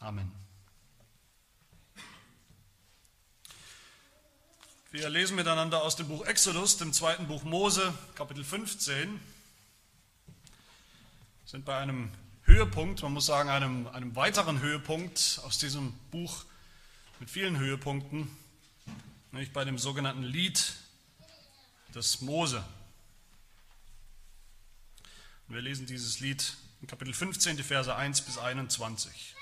Amen. Wir lesen miteinander aus dem Buch Exodus, dem zweiten Buch Mose, Kapitel 15. Wir sind bei einem Höhepunkt, man muss sagen, einem, einem weiteren Höhepunkt aus diesem Buch mit vielen Höhepunkten, nämlich bei dem sogenannten Lied des Mose. Und wir lesen dieses Lied in Kapitel 15, die Verse 1 bis 21.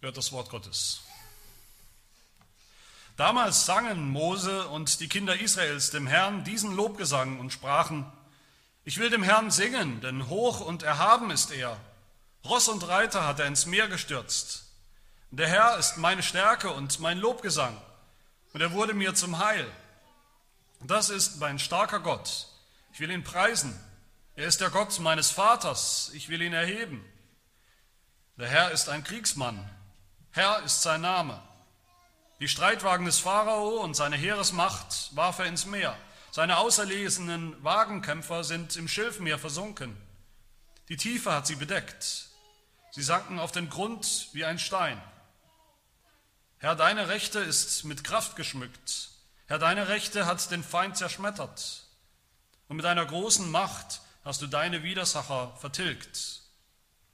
Hört das Wort Gottes. Damals sangen Mose und die Kinder Israels dem Herrn diesen Lobgesang und sprachen, ich will dem Herrn singen, denn hoch und erhaben ist er. Ross und Reiter hat er ins Meer gestürzt. Der Herr ist meine Stärke und mein Lobgesang, und er wurde mir zum Heil. Das ist mein starker Gott. Ich will ihn preisen. Er ist der Gott meines Vaters. Ich will ihn erheben. Der Herr ist ein Kriegsmann. Herr ist sein Name. Die Streitwagen des Pharao und seine Heeresmacht warf er ins Meer. Seine auserlesenen Wagenkämpfer sind im Schilfmeer versunken. Die Tiefe hat sie bedeckt. Sie sanken auf den Grund wie ein Stein. Herr, deine Rechte ist mit Kraft geschmückt. Herr, deine Rechte hat den Feind zerschmettert. Und mit deiner großen Macht hast du deine Widersacher vertilgt.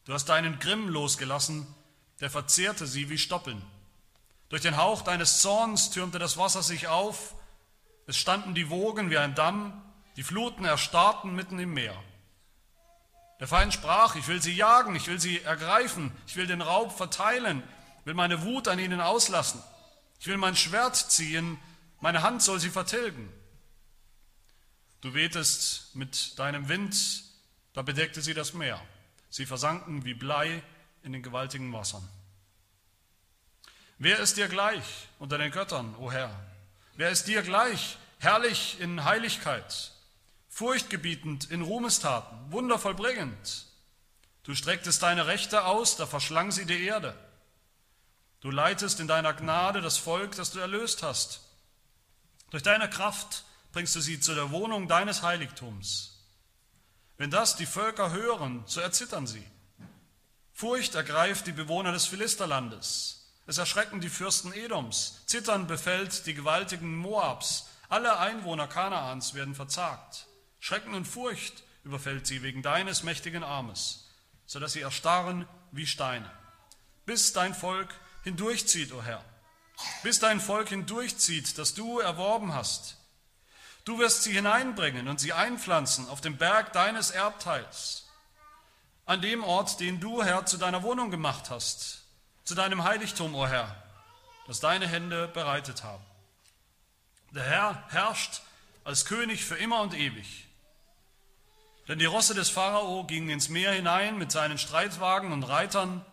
Du hast deinen Grimm losgelassen, der verzehrte sie wie Stoppeln. Durch den Hauch deines Zorns türmte das Wasser sich auf, es standen die Wogen wie ein Damm, die Fluten erstarrten mitten im Meer. Der Feind sprach, ich will sie jagen, ich will sie ergreifen, ich will den Raub verteilen, will meine Wut an ihnen auslassen, ich will mein Schwert ziehen, meine Hand soll sie vertilgen. Du wehtest mit deinem Wind, da bedeckte sie das Meer. Sie versanken wie Blei in den gewaltigen Wassern. Wer ist dir gleich unter den Göttern, o Herr? Wer ist dir gleich, herrlich in Heiligkeit, furchtgebietend in Ruhmestaten, wundervollbringend? Du strecktest deine Rechte aus, da verschlang sie die Erde. Du leitest in deiner Gnade das Volk, das du erlöst hast. Durch deine Kraft bringst du sie zu der Wohnung deines Heiligtums. Wenn das die Völker hören, so erzittern sie. Furcht ergreift die Bewohner des Philisterlandes. Es erschrecken die Fürsten Edoms. Zittern befällt die gewaltigen Moabs. Alle Einwohner Kanaans werden verzagt. Schrecken und Furcht überfällt sie wegen deines mächtigen Armes, sodass sie erstarren wie Steine. Bis dein Volk hindurchzieht, o oh Herr. Bis dein Volk hindurchzieht, das du erworben hast. Du wirst sie hineinbringen und sie einpflanzen auf dem Berg deines Erbteils, an dem Ort, den du, Herr, zu deiner Wohnung gemacht hast, zu deinem Heiligtum, o oh Herr, das deine Hände bereitet haben. Der Herr herrscht als König für immer und ewig. Denn die Rosse des Pharao gingen ins Meer hinein mit seinen Streitwagen und Reitern,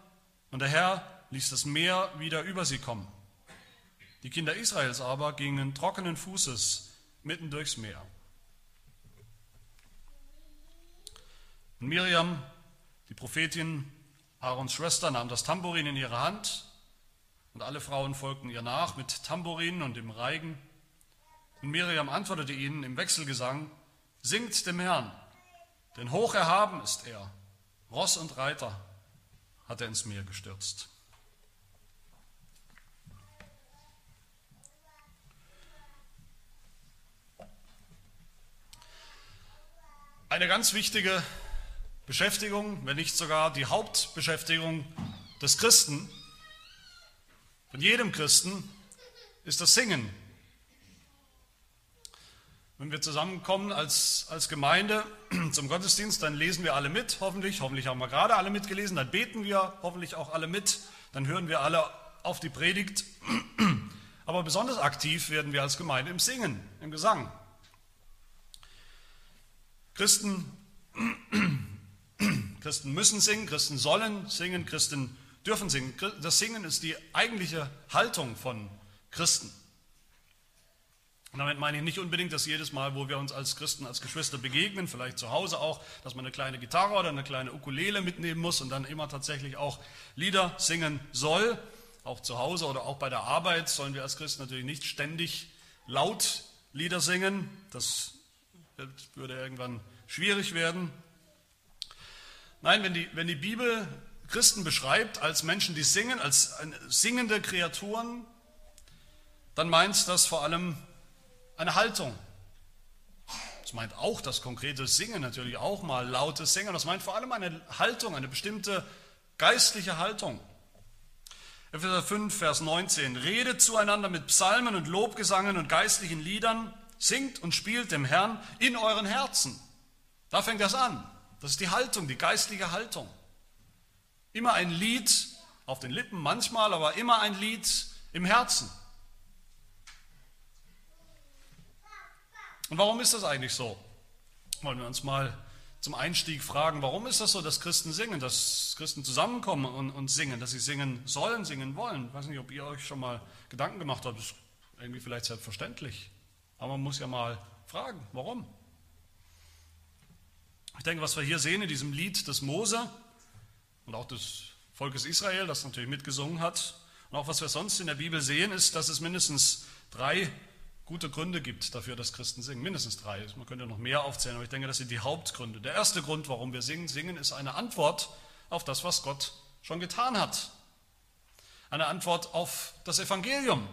und der Herr ließ das Meer wieder über sie kommen. Die Kinder Israels aber gingen trockenen Fußes mitten durchs Meer. Und Miriam, die Prophetin, Aarons Schwester nahm das Tambourin in ihre Hand und alle Frauen folgten ihr nach mit Tambourinen und dem Reigen. Und Miriam antwortete ihnen im Wechselgesang, Singt dem Herrn, denn hoch erhaben ist er, Ross und Reiter hat er ins Meer gestürzt. Eine ganz wichtige Beschäftigung, wenn nicht sogar die Hauptbeschäftigung des Christen, von jedem Christen, ist das Singen. Wenn wir zusammenkommen als, als Gemeinde zum Gottesdienst, dann lesen wir alle mit, hoffentlich. Hoffentlich haben wir gerade alle mitgelesen. Dann beten wir hoffentlich auch alle mit. Dann hören wir alle auf die Predigt. Aber besonders aktiv werden wir als Gemeinde im Singen, im Gesang. Christen Christen müssen singen, Christen sollen singen, Christen dürfen singen. Das Singen ist die eigentliche Haltung von Christen. Und damit meine ich nicht unbedingt, dass jedes Mal, wo wir uns als Christen, als Geschwister begegnen, vielleicht zu Hause auch, dass man eine kleine Gitarre oder eine kleine Ukulele mitnehmen muss und dann immer tatsächlich auch Lieder singen soll. Auch zu Hause oder auch bei der Arbeit sollen wir als Christen natürlich nicht ständig laut Lieder singen. Das würde irgendwann schwierig werden. Nein, wenn die, wenn die Bibel Christen beschreibt als Menschen, die singen, als singende Kreaturen, dann meint das vor allem eine Haltung. Das meint auch das konkrete Singen, natürlich auch mal lautes Singen. Das meint vor allem eine Haltung, eine bestimmte geistliche Haltung. Epheser 5, Vers 19. Redet zueinander mit Psalmen und Lobgesangen und geistlichen Liedern, singt und spielt dem Herrn in euren Herzen. Da fängt das an. Das ist die Haltung, die geistliche Haltung. Immer ein Lied auf den Lippen manchmal, aber immer ein Lied im Herzen. Und warum ist das eigentlich so? Wollen wir uns mal zum Einstieg fragen, warum ist das so, dass Christen singen, dass Christen zusammenkommen und, und singen, dass sie singen sollen, singen wollen? Ich weiß nicht, ob ihr euch schon mal Gedanken gemacht habt, das ist irgendwie vielleicht selbstverständlich. Aber man muss ja mal fragen, warum? Ich denke, was wir hier sehen in diesem Lied des Mose und auch des Volkes Israel, das natürlich mitgesungen hat, und auch was wir sonst in der Bibel sehen, ist, dass es mindestens drei gute Gründe gibt dafür, dass Christen singen. Mindestens drei. Man könnte noch mehr aufzählen, aber ich denke, das sind die Hauptgründe. Der erste Grund, warum wir singen, singen ist eine Antwort auf das, was Gott schon getan hat. Eine Antwort auf das Evangelium.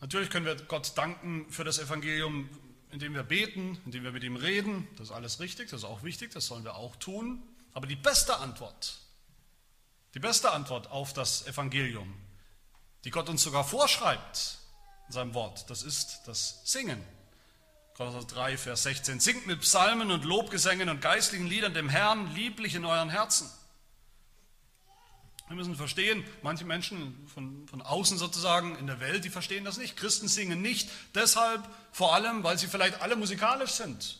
Natürlich können wir Gott danken für das Evangelium indem wir beten, indem wir mit ihm reden. Das ist alles richtig, das ist auch wichtig, das sollen wir auch tun. Aber die beste Antwort, die beste Antwort auf das Evangelium, die Gott uns sogar vorschreibt in seinem Wort, das ist das Singen. Kolosser 3, Vers 16. Singt mit Psalmen und Lobgesängen und geistlichen Liedern dem Herrn lieblich in euren Herzen. Wir müssen verstehen, manche Menschen von, von außen sozusagen in der Welt, die verstehen das nicht. Christen singen nicht deshalb, vor allem, weil sie vielleicht alle musikalisch sind.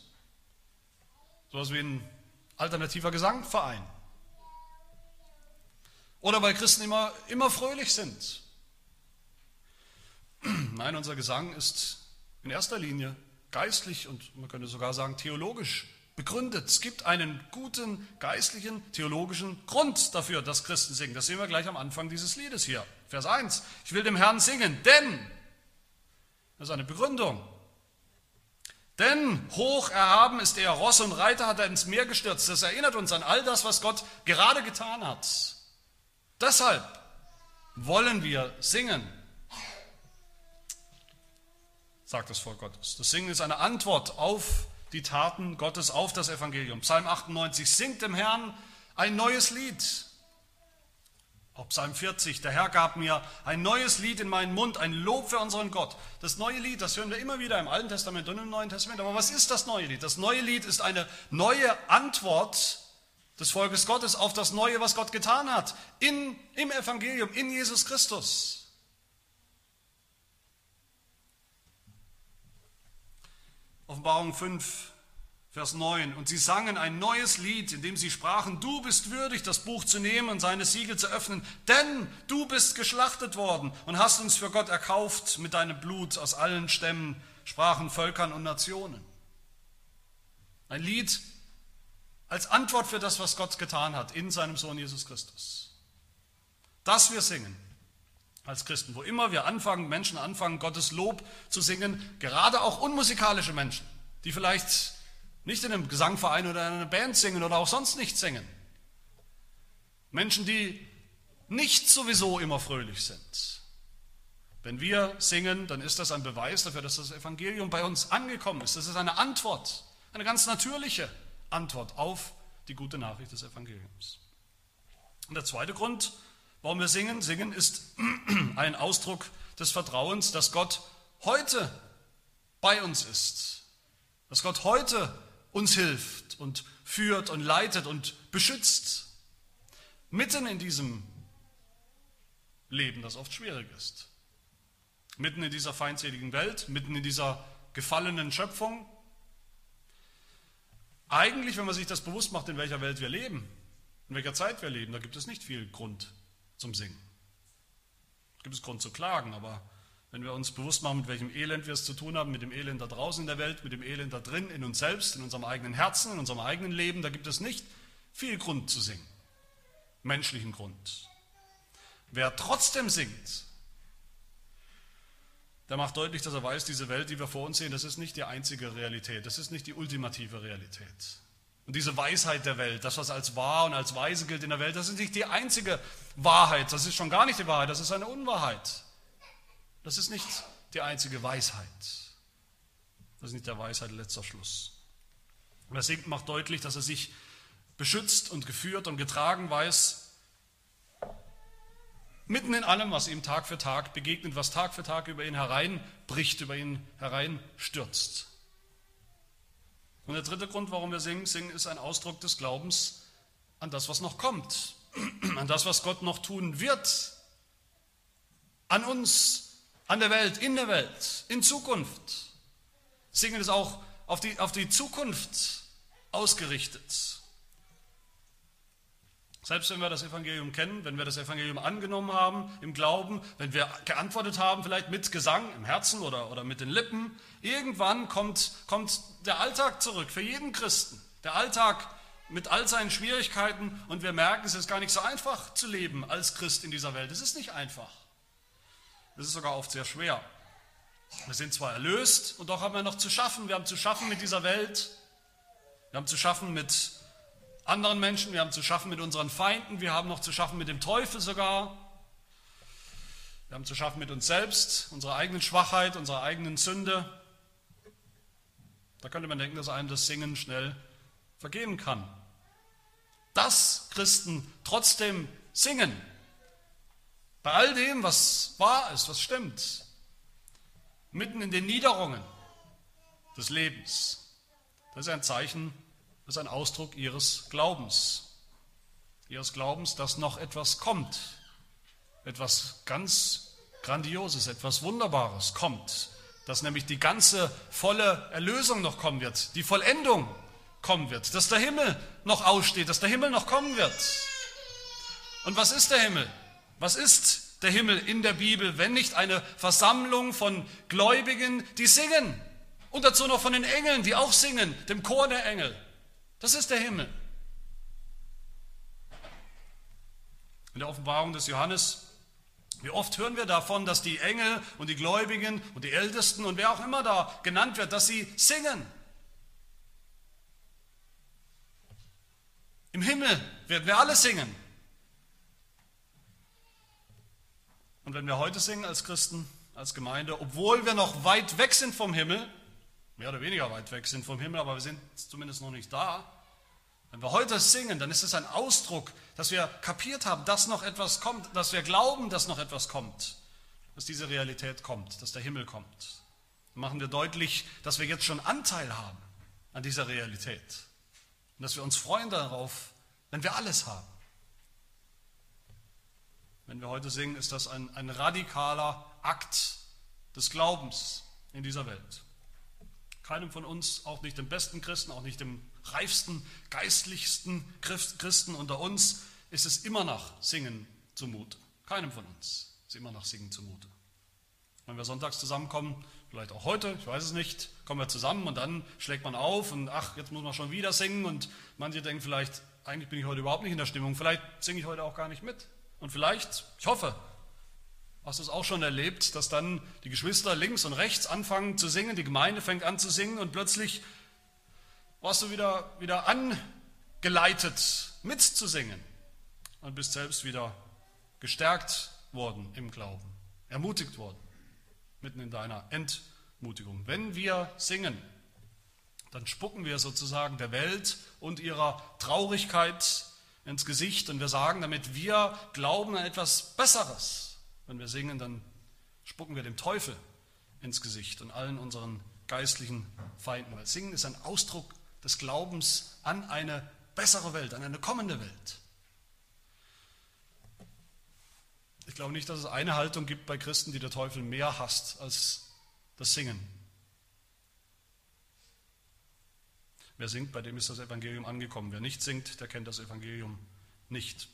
Sowas wie ein alternativer Gesangverein. Oder weil Christen immer, immer fröhlich sind. Nein, unser Gesang ist in erster Linie geistlich und man könnte sogar sagen theologisch begründet. Es gibt einen guten geistlichen, theologischen Grund dafür, dass Christen singen. Das sehen wir gleich am Anfang dieses Liedes hier. Vers 1. Ich will dem Herrn singen, denn, das ist eine Begründung, denn hoch erhaben ist er, Ross und Reiter hat er ins Meer gestürzt. Das erinnert uns an all das, was Gott gerade getan hat. Deshalb wollen wir singen, sagt das Volk Gottes. Das Singen ist eine Antwort auf die Taten Gottes auf das Evangelium. Psalm 98, singt dem Herrn ein neues Lied. Auch Psalm 40, der Herr gab mir ein neues Lied in meinen Mund, ein Lob für unseren Gott. Das neue Lied, das hören wir immer wieder im Alten Testament und im Neuen Testament. Aber was ist das neue Lied? Das neue Lied ist eine neue Antwort des Volkes Gottes auf das Neue, was Gott getan hat. In, Im Evangelium, in Jesus Christus. Offenbarung 5, Vers 9. Und sie sangen ein neues Lied, in dem sie sprachen, du bist würdig, das Buch zu nehmen und seine Siegel zu öffnen, denn du bist geschlachtet worden und hast uns für Gott erkauft mit deinem Blut aus allen Stämmen, Sprachen, Völkern und Nationen. Ein Lied als Antwort für das, was Gott getan hat in seinem Sohn Jesus Christus. Das wir singen als Christen. Wo immer wir anfangen, Menschen anfangen, Gottes Lob zu singen, gerade auch unmusikalische Menschen, die vielleicht nicht in einem Gesangverein oder in einer Band singen oder auch sonst nicht singen. Menschen, die nicht sowieso immer fröhlich sind. Wenn wir singen, dann ist das ein Beweis dafür, dass das Evangelium bei uns angekommen ist. Das ist eine Antwort, eine ganz natürliche Antwort auf die gute Nachricht des Evangeliums. Und der zweite Grund, Warum wir singen? Singen ist ein Ausdruck des Vertrauens, dass Gott heute bei uns ist. Dass Gott heute uns hilft und führt und leitet und beschützt. Mitten in diesem Leben, das oft schwierig ist. Mitten in dieser feindseligen Welt, mitten in dieser gefallenen Schöpfung. Eigentlich, wenn man sich das bewusst macht, in welcher Welt wir leben, in welcher Zeit wir leben, da gibt es nicht viel Grund zum Singen. Gibt es Grund zu klagen, aber wenn wir uns bewusst machen, mit welchem Elend wir es zu tun haben, mit dem Elend da draußen in der Welt, mit dem Elend da drin, in uns selbst, in unserem eigenen Herzen, in unserem eigenen Leben, da gibt es nicht viel Grund zu singen. Menschlichen Grund. Wer trotzdem singt, der macht deutlich, dass er weiß, diese Welt, die wir vor uns sehen, das ist nicht die einzige Realität, das ist nicht die ultimative Realität. Und diese Weisheit der Welt, das, was als wahr und als weise gilt in der Welt, das ist nicht die einzige Wahrheit, das ist schon gar nicht die Wahrheit, das ist eine Unwahrheit. Das ist nicht die einzige Weisheit. Das ist nicht der Weisheit letzter Schluss. Und der Segen macht deutlich, dass er sich beschützt und geführt und getragen weiß, mitten in allem, was ihm Tag für Tag begegnet, was Tag für Tag über ihn hereinbricht, über ihn hereinstürzt. Und der dritte Grund, warum wir singen, singen ist ein Ausdruck des Glaubens an das, was noch kommt, an das, was Gott noch tun wird, an uns, an der Welt, in der Welt, in Zukunft. Singen ist auch auf die, auf die Zukunft ausgerichtet. Selbst wenn wir das Evangelium kennen, wenn wir das Evangelium angenommen haben im Glauben, wenn wir geantwortet haben, vielleicht mit Gesang im Herzen oder, oder mit den Lippen, irgendwann kommt, kommt der Alltag zurück für jeden Christen. Der Alltag mit all seinen Schwierigkeiten und wir merken, es ist gar nicht so einfach zu leben als Christ in dieser Welt. Es ist nicht einfach. Es ist sogar oft sehr schwer. Wir sind zwar erlöst und doch haben wir noch zu schaffen. Wir haben zu schaffen mit dieser Welt. Wir haben zu schaffen mit anderen Menschen, wir haben zu schaffen mit unseren Feinden, wir haben noch zu schaffen mit dem Teufel sogar. Wir haben zu schaffen mit uns selbst, unserer eigenen Schwachheit, unserer eigenen Sünde. Da könnte man denken, dass einem das Singen schnell vergehen kann. Dass Christen trotzdem singen, bei all dem, was wahr ist, was stimmt, mitten in den Niederungen des Lebens, das ist ein Zeichen das ist ein Ausdruck ihres Glaubens. Ihres Glaubens, dass noch etwas kommt. Etwas ganz Grandioses, etwas Wunderbares kommt. Dass nämlich die ganze volle Erlösung noch kommen wird. Die Vollendung kommen wird. Dass der Himmel noch aussteht. Dass der Himmel noch kommen wird. Und was ist der Himmel? Was ist der Himmel in der Bibel, wenn nicht eine Versammlung von Gläubigen, die singen? Und dazu noch von den Engeln, die auch singen, dem Chor der Engel. Das ist der Himmel. In der Offenbarung des Johannes, wie oft hören wir davon, dass die Engel und die Gläubigen und die Ältesten und wer auch immer da genannt wird, dass sie singen. Im Himmel werden wir alle singen. Und wenn wir heute singen als Christen, als Gemeinde, obwohl wir noch weit weg sind vom Himmel, mehr oder weniger weit weg sind vom Himmel, aber wir sind zumindest noch nicht da. Wenn wir heute singen, dann ist es ein Ausdruck, dass wir kapiert haben, dass noch etwas kommt, dass wir glauben, dass noch etwas kommt, dass diese Realität kommt, dass der Himmel kommt. Dann machen wir deutlich, dass wir jetzt schon Anteil haben an dieser Realität und dass wir uns freuen darauf, wenn wir alles haben. Wenn wir heute singen, ist das ein, ein radikaler Akt des Glaubens in dieser Welt. Keinem von uns, auch nicht dem besten Christen, auch nicht dem reifsten, geistlichsten Christen unter uns, ist es immer nach Singen zumute. Keinem von uns ist immer nach Singen zumute. Wenn wir sonntags zusammenkommen, vielleicht auch heute, ich weiß es nicht, kommen wir zusammen und dann schlägt man auf und ach, jetzt muss man schon wieder singen und manche denken vielleicht, eigentlich bin ich heute überhaupt nicht in der Stimmung, vielleicht singe ich heute auch gar nicht mit. Und vielleicht, ich hoffe, Hast du es auch schon erlebt, dass dann die Geschwister links und rechts anfangen zu singen, die Gemeinde fängt an zu singen und plötzlich warst du wieder, wieder angeleitet mitzusingen und bist selbst wieder gestärkt worden im Glauben, ermutigt worden, mitten in deiner Entmutigung. Wenn wir singen, dann spucken wir sozusagen der Welt und ihrer Traurigkeit ins Gesicht und wir sagen damit, wir glauben an etwas Besseres wenn wir singen, dann spucken wir dem Teufel ins Gesicht und allen unseren geistlichen Feinden. Weil Singen ist ein Ausdruck des Glaubens an eine bessere Welt, an eine kommende Welt. Ich glaube nicht, dass es eine Haltung gibt bei Christen, die der Teufel mehr hasst als das Singen. Wer singt, bei dem ist das Evangelium angekommen. Wer nicht singt, der kennt das Evangelium nicht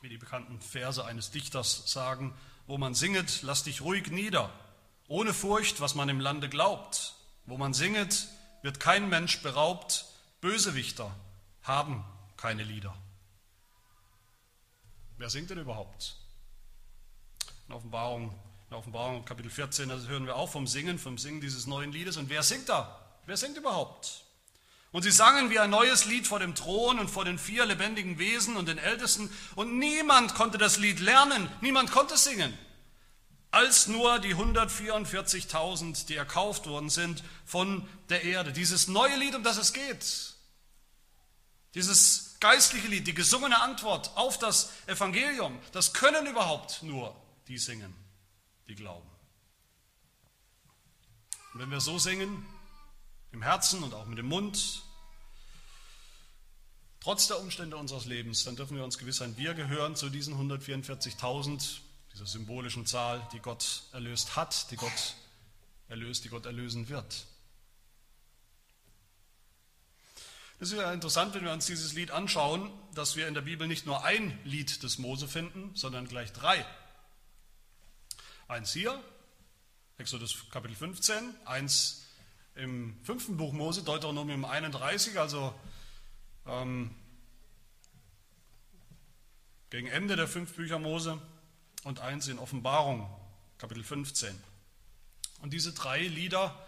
wie die bekannten Verse eines Dichters sagen, wo man singet, lass dich ruhig nieder, ohne Furcht, was man im Lande glaubt. Wo man singet, wird kein Mensch beraubt, Bösewichter haben keine Lieder. Wer singt denn überhaupt? In Offenbarung In Offenbarung Kapitel 14, da hören wir auch vom Singen, vom Singen dieses neuen Liedes. Und wer singt da? Wer singt überhaupt? Und sie sangen wie ein neues Lied vor dem Thron und vor den vier lebendigen Wesen und den Ältesten. Und niemand konnte das Lied lernen, niemand konnte singen, als nur die 144.000, die erkauft worden sind von der Erde. Dieses neue Lied, um das es geht, dieses geistliche Lied, die gesungene Antwort auf das Evangelium, das können überhaupt nur die singen, die glauben. Und wenn wir so singen, im Herzen und auch mit dem Mund, trotz der Umstände unseres Lebens, dann dürfen wir uns gewiss sein, wir gehören zu diesen 144.000, dieser symbolischen Zahl, die Gott erlöst hat, die Gott erlöst, die Gott erlösen wird. Es ist ja interessant, wenn wir uns dieses Lied anschauen, dass wir in der Bibel nicht nur ein Lied des Mose finden, sondern gleich drei. Eins hier, Exodus Kapitel 15, eins im fünften Buch Mose, Deuteronomium 31, also ähm, gegen Ende der fünf Bücher Mose und eins in Offenbarung, Kapitel 15. Und diese drei Lieder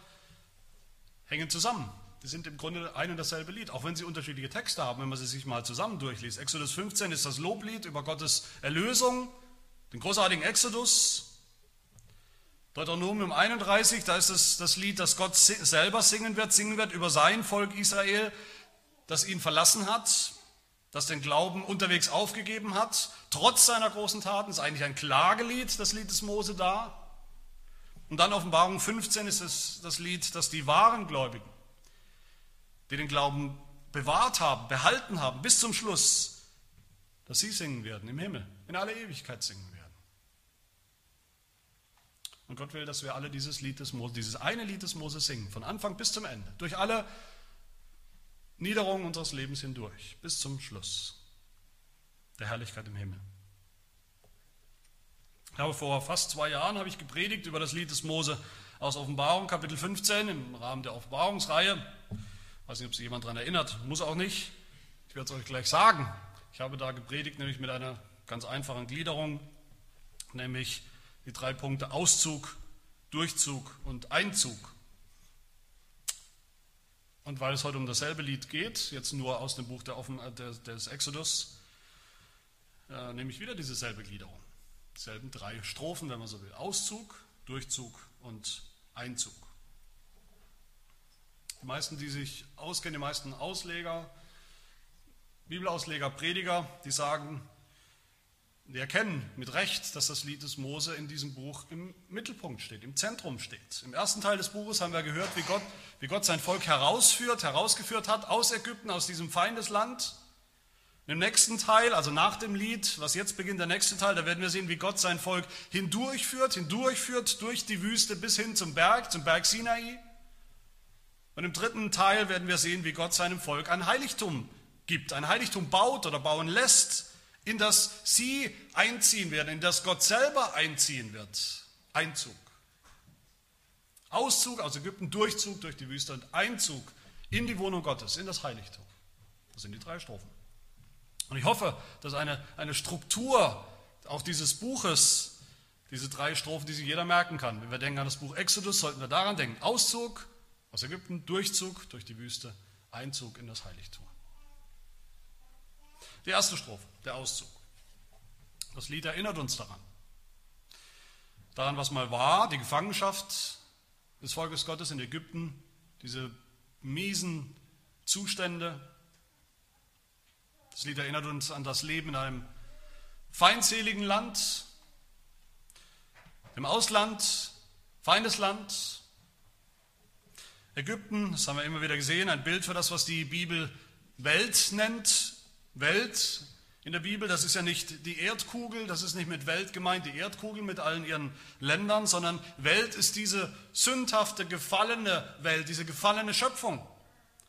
hängen zusammen. Die sind im Grunde ein und dasselbe Lied, auch wenn sie unterschiedliche Texte haben, wenn man sie sich mal zusammen durchliest. Exodus 15 ist das Loblied über Gottes Erlösung, den großartigen Exodus. Deuteronomium 31, da ist es das Lied, das Gott selber singen wird, singen wird über sein Volk Israel, das ihn verlassen hat, das den Glauben unterwegs aufgegeben hat, trotz seiner großen Taten. Ist eigentlich ein Klagelied, das Lied des Mose da. Und dann Offenbarung 15 ist es das Lied, das die wahren Gläubigen die den Glauben bewahrt haben, behalten haben, bis zum Schluss, dass sie singen werden im Himmel, in aller Ewigkeit singen. Und Gott will, dass wir alle dieses Lied des Moses, dieses eine Lied des Moses singen, von Anfang bis zum Ende, durch alle Niederungen unseres Lebens hindurch, bis zum Schluss der Herrlichkeit im Himmel. Ich habe vor fast zwei Jahren habe ich gepredigt über das Lied des Mose aus Offenbarung, Kapitel 15, im Rahmen der Offenbarungsreihe. Ich weiß nicht, ob sich jemand daran erinnert, muss auch nicht. Ich werde es euch gleich sagen. Ich habe da gepredigt, nämlich mit einer ganz einfachen Gliederung, nämlich die drei Punkte Auszug, Durchzug und Einzug. Und weil es heute um dasselbe Lied geht, jetzt nur aus dem Buch äh, des Exodus, äh, nehme ich wieder dieselbe Gliederung. Dieselben drei Strophen, wenn man so will. Auszug, Durchzug und Einzug. Die meisten, die sich auskennen, die meisten Ausleger, Bibelausleger, Prediger, die sagen, die erkennen mit Recht, dass das Lied des Mose in diesem Buch im Mittelpunkt steht, im Zentrum steht. Im ersten Teil des Buches haben wir gehört, wie Gott, wie Gott sein Volk herausführt, herausgeführt hat aus Ägypten, aus diesem Feindesland. Im nächsten Teil, also nach dem Lied, was jetzt beginnt, der nächste Teil, da werden wir sehen, wie Gott sein Volk hindurchführt, hindurchführt durch die Wüste bis hin zum Berg, zum Berg Sinai. Und im dritten Teil werden wir sehen, wie Gott seinem Volk ein Heiligtum gibt, ein Heiligtum baut oder bauen lässt, in das sie einziehen werden, in das Gott selber einziehen wird. Einzug. Auszug aus Ägypten, Durchzug durch die Wüste und Einzug in die Wohnung Gottes, in das Heiligtum. Das sind die drei Strophen. Und ich hoffe, dass eine, eine Struktur auch dieses Buches, diese drei Strophen, die sich jeder merken kann. Wenn wir denken an das Buch Exodus, sollten wir daran denken. Auszug, aus Ägypten, Durchzug durch die Wüste, Einzug in das Heiligtum. Die erste Strophe, der Auszug. Das Lied erinnert uns daran. Daran, was mal war, die Gefangenschaft des Volkes Gottes in Ägypten, diese miesen Zustände. Das Lied erinnert uns an das Leben in einem feindseligen Land, im Ausland, Feindesland, Ägypten, das haben wir immer wieder gesehen, ein Bild für das, was die Bibel Welt nennt. Welt in der Bibel, das ist ja nicht die Erdkugel, das ist nicht mit Welt gemeint, die Erdkugel mit allen ihren Ländern, sondern Welt ist diese sündhafte, gefallene Welt, diese gefallene Schöpfung.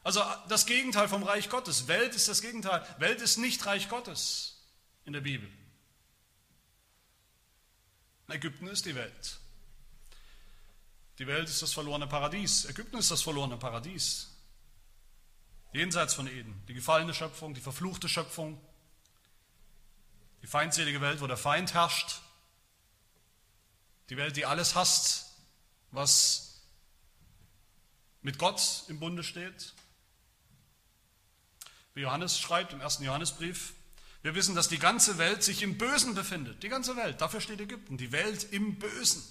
Also das Gegenteil vom Reich Gottes. Welt ist das Gegenteil. Welt ist nicht Reich Gottes in der Bibel. Ägypten ist die Welt. Die Welt ist das verlorene Paradies. Ägypten ist das verlorene Paradies. Jenseits von Eden. Die gefallene Schöpfung, die verfluchte Schöpfung. Die feindselige Welt, wo der Feind herrscht. Die Welt, die alles hasst, was mit Gott im Bunde steht. Wie Johannes schreibt im ersten Johannesbrief, wir wissen, dass die ganze Welt sich im Bösen befindet. Die ganze Welt, dafür steht Ägypten, die Welt im Bösen.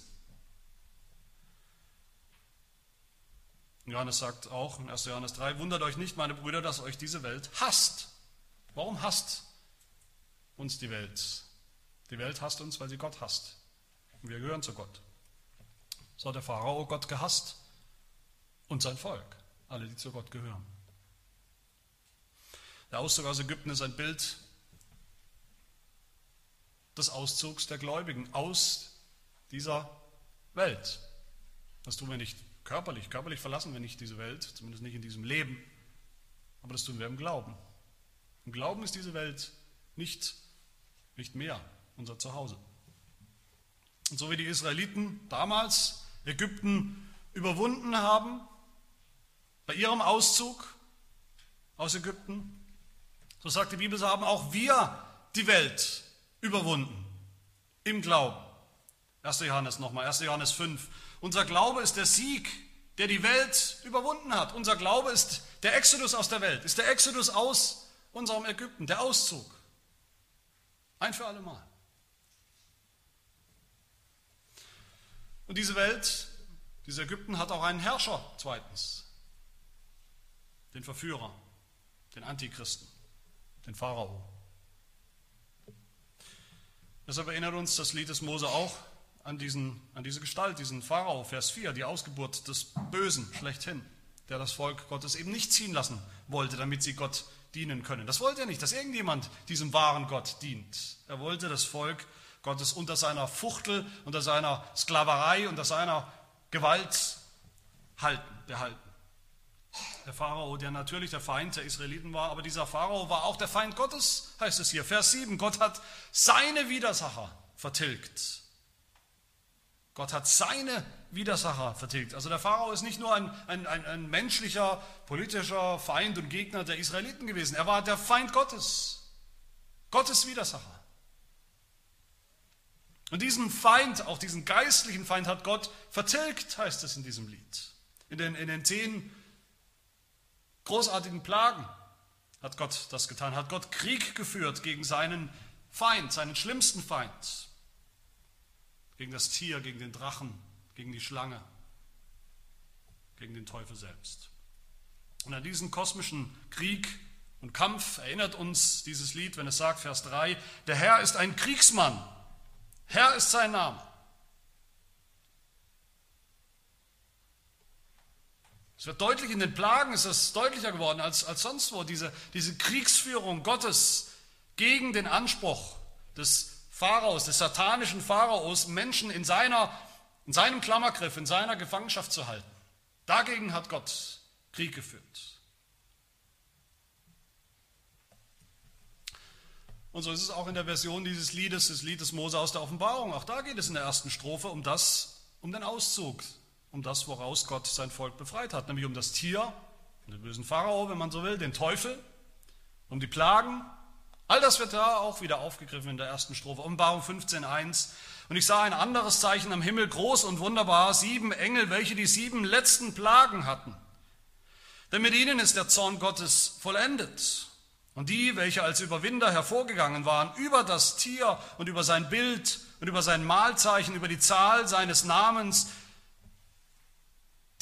Johannes sagt auch in 1. Johannes 3, wundert euch nicht, meine Brüder, dass euch diese Welt hasst. Warum hasst uns die Welt? Die Welt hasst uns, weil sie Gott hasst. Und wir gehören zu Gott. So hat der Pharao Gott gehasst und sein Volk, alle, die zu Gott gehören. Der Auszug aus Ägypten ist ein Bild des Auszugs der Gläubigen aus dieser Welt. Das tun wir nicht körperlich. Körperlich verlassen wir nicht diese Welt, zumindest nicht in diesem Leben. Aber das tun wir im Glauben. Im Glauben ist diese Welt nicht, nicht mehr unser Zuhause. Und so wie die Israeliten damals Ägypten überwunden haben, bei ihrem Auszug aus Ägypten, so sagt die Bibel, so haben auch wir die Welt überwunden im Glauben. 1. Johannes nochmal, 1. Johannes 5. Unser Glaube ist der Sieg, der die Welt überwunden hat. Unser Glaube ist der Exodus aus der Welt, ist der Exodus aus unserem Ägypten, der Auszug. Ein für alle Mal. Und diese Welt, dieses Ägypten hat auch einen Herrscher zweitens, den Verführer, den Antichristen, den Pharao. Deshalb erinnert uns das Lied des Mose auch an, diesen, an diese Gestalt, diesen Pharao, Vers 4, die Ausgeburt des Bösen schlechthin, der das Volk Gottes eben nicht ziehen lassen wollte, damit sie Gott dienen können. Das wollte er nicht, dass irgendjemand diesem wahren Gott dient. Er wollte das Volk Gottes unter seiner Fuchtel, unter seiner Sklaverei, unter seiner Gewalt halten, behalten. Der Pharao, der natürlich der Feind der Israeliten war, aber dieser Pharao war auch der Feind Gottes, heißt es hier. Vers 7, Gott hat seine Widersacher vertilgt. Gott hat seine Widersacher vertilgt. Also der Pharao ist nicht nur ein, ein, ein, ein, menschlicher, politischer Feind und Gegner der Israeliten gewesen. Er war der Feind Gottes. Gottes Widersacher. Und diesen Feind, auch diesen geistlichen Feind, hat Gott vertilgt, heißt es in diesem Lied. In den, in den zehn großartigen Plagen hat Gott das getan, hat Gott Krieg geführt gegen seinen Feind, seinen schlimmsten Feind, gegen das Tier, gegen den Drachen, gegen die Schlange, gegen den Teufel selbst. Und an diesen kosmischen Krieg und Kampf erinnert uns dieses Lied, wenn es sagt, Vers 3, der Herr ist ein Kriegsmann, Herr ist sein Name. Es wird deutlich, in den Plagen ist es deutlicher geworden als, als sonst wo, diese, diese Kriegsführung Gottes gegen den Anspruch des Pharaos, des satanischen Pharaos, Menschen in, seiner, in seinem Klammergriff, in seiner Gefangenschaft zu halten. Dagegen hat Gott Krieg geführt. Und so ist es auch in der Version dieses Liedes, des Liedes Mose aus der Offenbarung. Auch da geht es in der ersten Strophe um das, um den Auszug um das, woraus Gott sein Volk befreit hat, nämlich um das Tier, den bösen Pharao, wenn man so will, den Teufel, um die Plagen. All das wird da auch wieder aufgegriffen in der ersten Strophe, Offenbarung 15.1. Und ich sah ein anderes Zeichen am Himmel, groß und wunderbar, sieben Engel, welche die sieben letzten Plagen hatten. Denn mit ihnen ist der Zorn Gottes vollendet. Und die, welche als Überwinder hervorgegangen waren, über das Tier und über sein Bild und über sein Mahlzeichen, über die Zahl seines Namens,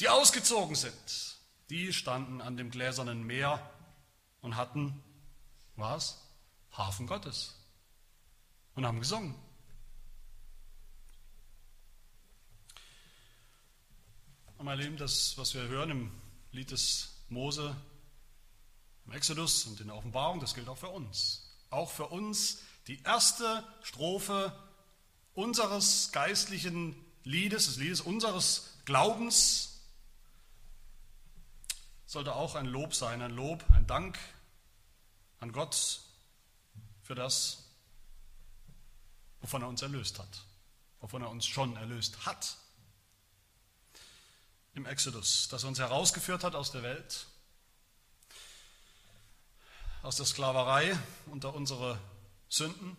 die ausgezogen sind, die standen an dem gläsernen Meer und hatten, was? Hafen Gottes. Und haben gesungen. Und mein Lieben, das, was wir hören im Lied des Mose, im Exodus und in der Offenbarung, das gilt auch für uns. Auch für uns die erste Strophe unseres geistlichen Liedes, des Liedes unseres Glaubens, sollte auch ein Lob sein, ein Lob, ein Dank an Gott für das, wovon er uns erlöst hat, wovon er uns schon erlöst hat. Im Exodus, dass er uns herausgeführt hat aus der Welt, aus der Sklaverei unter unsere Sünden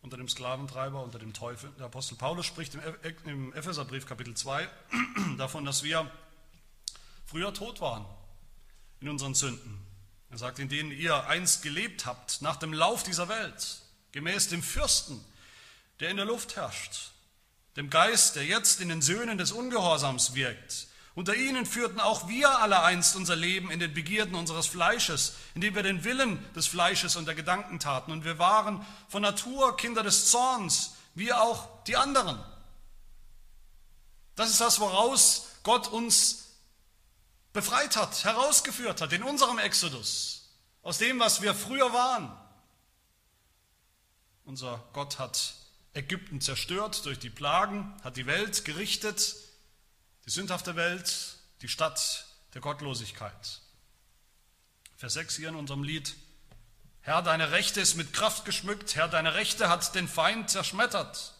unter dem Sklaventreiber, unter dem Teufel. Der Apostel Paulus spricht im Epheserbrief Kapitel 2 davon, dass wir früher tot waren in unseren Sünden. Er sagt, in denen ihr einst gelebt habt, nach dem Lauf dieser Welt, gemäß dem Fürsten, der in der Luft herrscht, dem Geist, der jetzt in den Söhnen des Ungehorsams wirkt. Unter ihnen führten auch wir alle einst unser Leben in den Begierden unseres Fleisches, indem wir den Willen des Fleisches und der Gedanken taten. Und wir waren von Natur Kinder des Zorns, wie auch die anderen. Das ist das, woraus Gott uns befreit hat, herausgeführt hat in unserem Exodus, aus dem, was wir früher waren. Unser Gott hat Ägypten zerstört durch die Plagen, hat die Welt gerichtet, die sündhafte Welt, die Stadt der Gottlosigkeit. Vers 6 hier in unserem Lied. Herr, deine Rechte ist mit Kraft geschmückt, Herr, deine Rechte hat den Feind zerschmettert.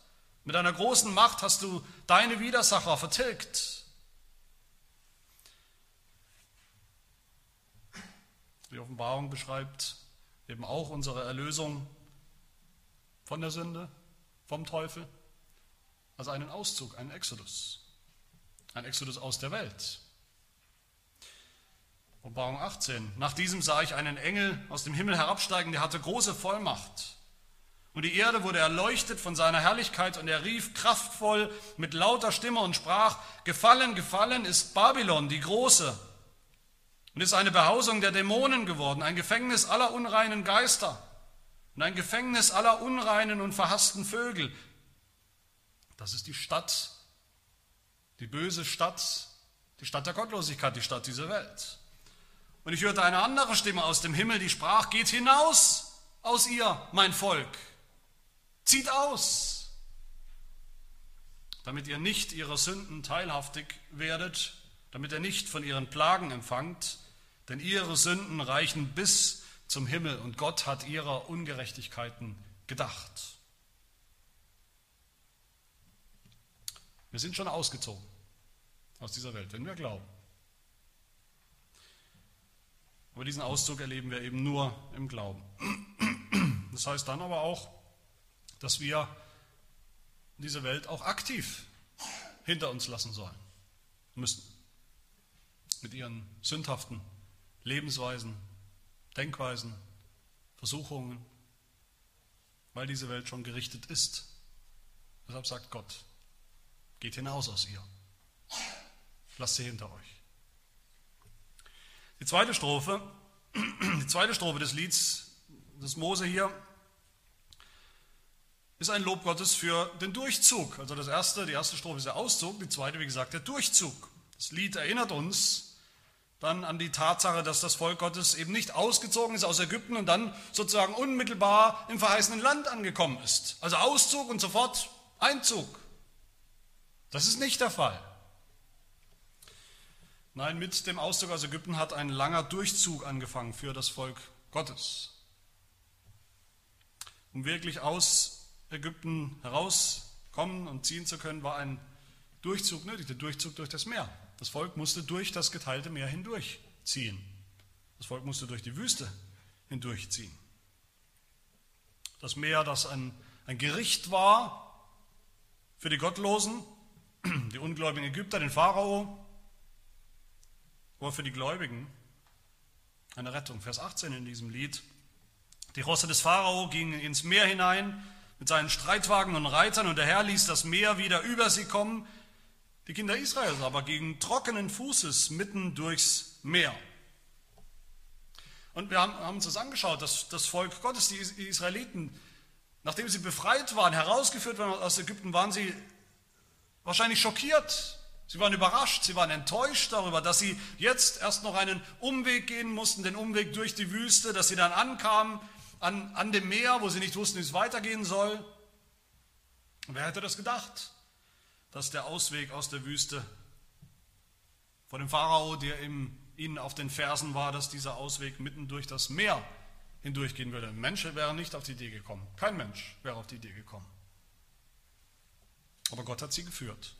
Mit einer großen Macht hast du deine Widersacher vertilgt. Die Offenbarung beschreibt eben auch unsere Erlösung von der Sünde, vom Teufel, also einen Auszug, einen Exodus, ein Exodus aus der Welt. Offenbarung 18. Nach diesem sah ich einen Engel aus dem Himmel herabsteigen, der hatte große Vollmacht. Und die Erde wurde erleuchtet von seiner Herrlichkeit und er rief kraftvoll mit lauter Stimme und sprach, Gefallen, gefallen ist Babylon, die Große und ist eine Behausung der Dämonen geworden, ein Gefängnis aller unreinen Geister und ein Gefängnis aller unreinen und verhassten Vögel. Das ist die Stadt, die böse Stadt, die Stadt der Gottlosigkeit, die Stadt dieser Welt. Und ich hörte eine andere Stimme aus dem Himmel, die sprach, geht hinaus aus ihr, mein Volk, zieht aus, damit ihr nicht ihrer Sünden teilhaftig werdet damit er nicht von ihren Plagen empfangt, denn ihre Sünden reichen bis zum Himmel und Gott hat ihrer Ungerechtigkeiten gedacht. Wir sind schon ausgezogen aus dieser Welt, wenn wir glauben. Aber diesen Auszug erleben wir eben nur im Glauben. Das heißt dann aber auch, dass wir diese Welt auch aktiv hinter uns lassen sollen, müssen mit ihren sündhaften Lebensweisen, Denkweisen, Versuchungen, weil diese Welt schon gerichtet ist. Deshalb sagt Gott, geht hinaus aus ihr. Lasst sie hinter euch. Die zweite Strophe, die zweite Strophe des Lieds des Mose hier ist ein Lob Gottes für den Durchzug. Also das erste, die erste Strophe ist der Auszug, die zweite, wie gesagt, der Durchzug. Das Lied erinnert uns dann an die Tatsache, dass das Volk Gottes eben nicht ausgezogen ist aus Ägypten und dann sozusagen unmittelbar im verheißenen Land angekommen ist. Also Auszug und sofort Einzug. Das ist nicht der Fall. Nein, mit dem Auszug aus Ägypten hat ein langer Durchzug angefangen für das Volk Gottes. Um wirklich aus Ägypten herauskommen und ziehen zu können, war ein Durchzug nötig, der Durchzug durch das Meer. Das Volk musste durch das geteilte Meer hindurchziehen. Das Volk musste durch die Wüste hindurchziehen. Das Meer, das ein, ein Gericht war für die Gottlosen, die ungläubigen Ägypter, den Pharao, aber für die Gläubigen eine Rettung. Vers 18 in diesem Lied. Die Rosse des Pharao gingen ins Meer hinein mit seinen Streitwagen und Reitern und der Herr ließ das Meer wieder über sie kommen die Kinder Israels aber gegen trockenen Fußes mitten durchs Meer. Und wir haben, haben uns das angeschaut, dass das Volk Gottes, die Israeliten, nachdem sie befreit waren, herausgeführt waren aus Ägypten, waren sie wahrscheinlich schockiert. Sie waren überrascht, sie waren enttäuscht darüber, dass sie jetzt erst noch einen Umweg gehen mussten, den Umweg durch die Wüste, dass sie dann ankamen an, an dem Meer, wo sie nicht wussten, wie es weitergehen soll. Wer hätte das gedacht? Dass der Ausweg aus der Wüste von dem Pharao, der ihnen auf den Fersen war, dass dieser Ausweg mitten durch das Meer hindurchgehen würde. Menschen wären nicht auf die Idee gekommen. Kein Mensch wäre auf die Idee gekommen. Aber Gott hat sie geführt,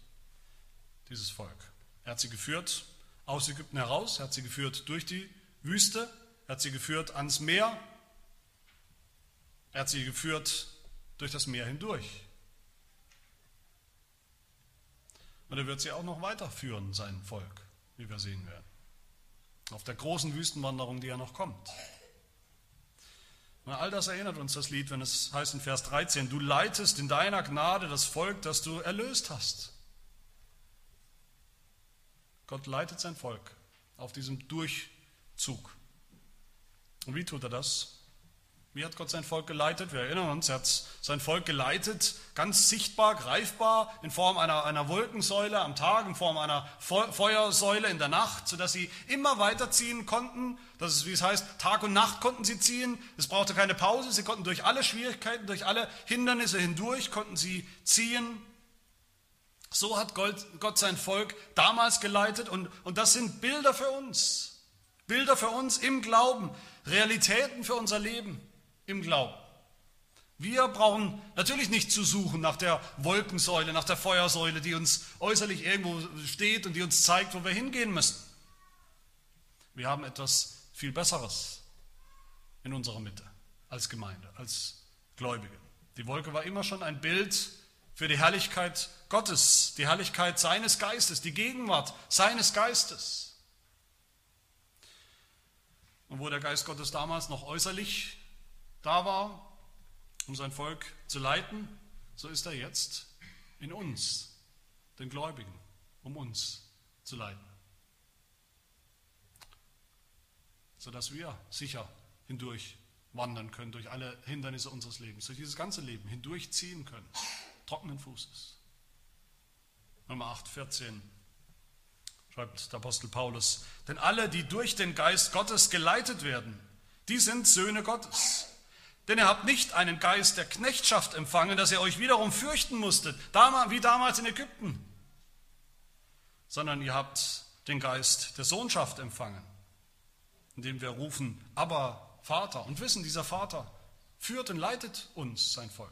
dieses Volk. Er hat sie geführt aus Ägypten heraus, er hat sie geführt durch die Wüste, er hat sie geführt ans Meer, er hat sie geführt durch das Meer hindurch. Und er wird sie auch noch weiterführen, sein Volk, wie wir sehen werden. Auf der großen Wüstenwanderung, die ja noch kommt. Und all das erinnert uns das Lied, wenn es heißt in Vers 13, du leitest in deiner Gnade das Volk, das du erlöst hast. Gott leitet sein Volk auf diesem Durchzug. Und wie tut er das? Wie hat Gott sein Volk geleitet? Wir erinnern uns, er hat sein Volk geleitet, ganz sichtbar, greifbar, in Form einer, einer Wolkensäule am Tag, in Form einer Feuersäule in der Nacht, sodass sie immer weiterziehen konnten. Das ist, wie es heißt, Tag und Nacht konnten sie ziehen. Es brauchte keine Pause. Sie konnten durch alle Schwierigkeiten, durch alle Hindernisse hindurch, konnten sie ziehen. So hat Gott, Gott sein Volk damals geleitet und, und das sind Bilder für uns. Bilder für uns im Glauben, Realitäten für unser Leben im Glauben. Wir brauchen natürlich nicht zu suchen nach der Wolkensäule, nach der Feuersäule, die uns äußerlich irgendwo steht und die uns zeigt, wo wir hingehen müssen. Wir haben etwas viel Besseres in unserer Mitte als Gemeinde, als Gläubige. Die Wolke war immer schon ein Bild für die Herrlichkeit Gottes, die Herrlichkeit seines Geistes, die Gegenwart seines Geistes. Und wo der Geist Gottes damals noch äußerlich da war, um sein Volk zu leiten, so ist er jetzt in uns, den Gläubigen, um uns zu leiten. Sodass wir sicher hindurch wandern können, durch alle Hindernisse unseres Lebens, durch dieses ganze Leben hindurchziehen können, trockenen Fußes. Nummer 8, 14 schreibt der Apostel Paulus, denn alle, die durch den Geist Gottes geleitet werden, die sind Söhne Gottes. Denn ihr habt nicht einen Geist der Knechtschaft empfangen, dass ihr euch wiederum fürchten musstet, wie damals in Ägypten, sondern ihr habt den Geist der Sohnschaft empfangen, indem wir rufen, aber Vater, und wissen, dieser Vater führt und leitet uns, sein Volk.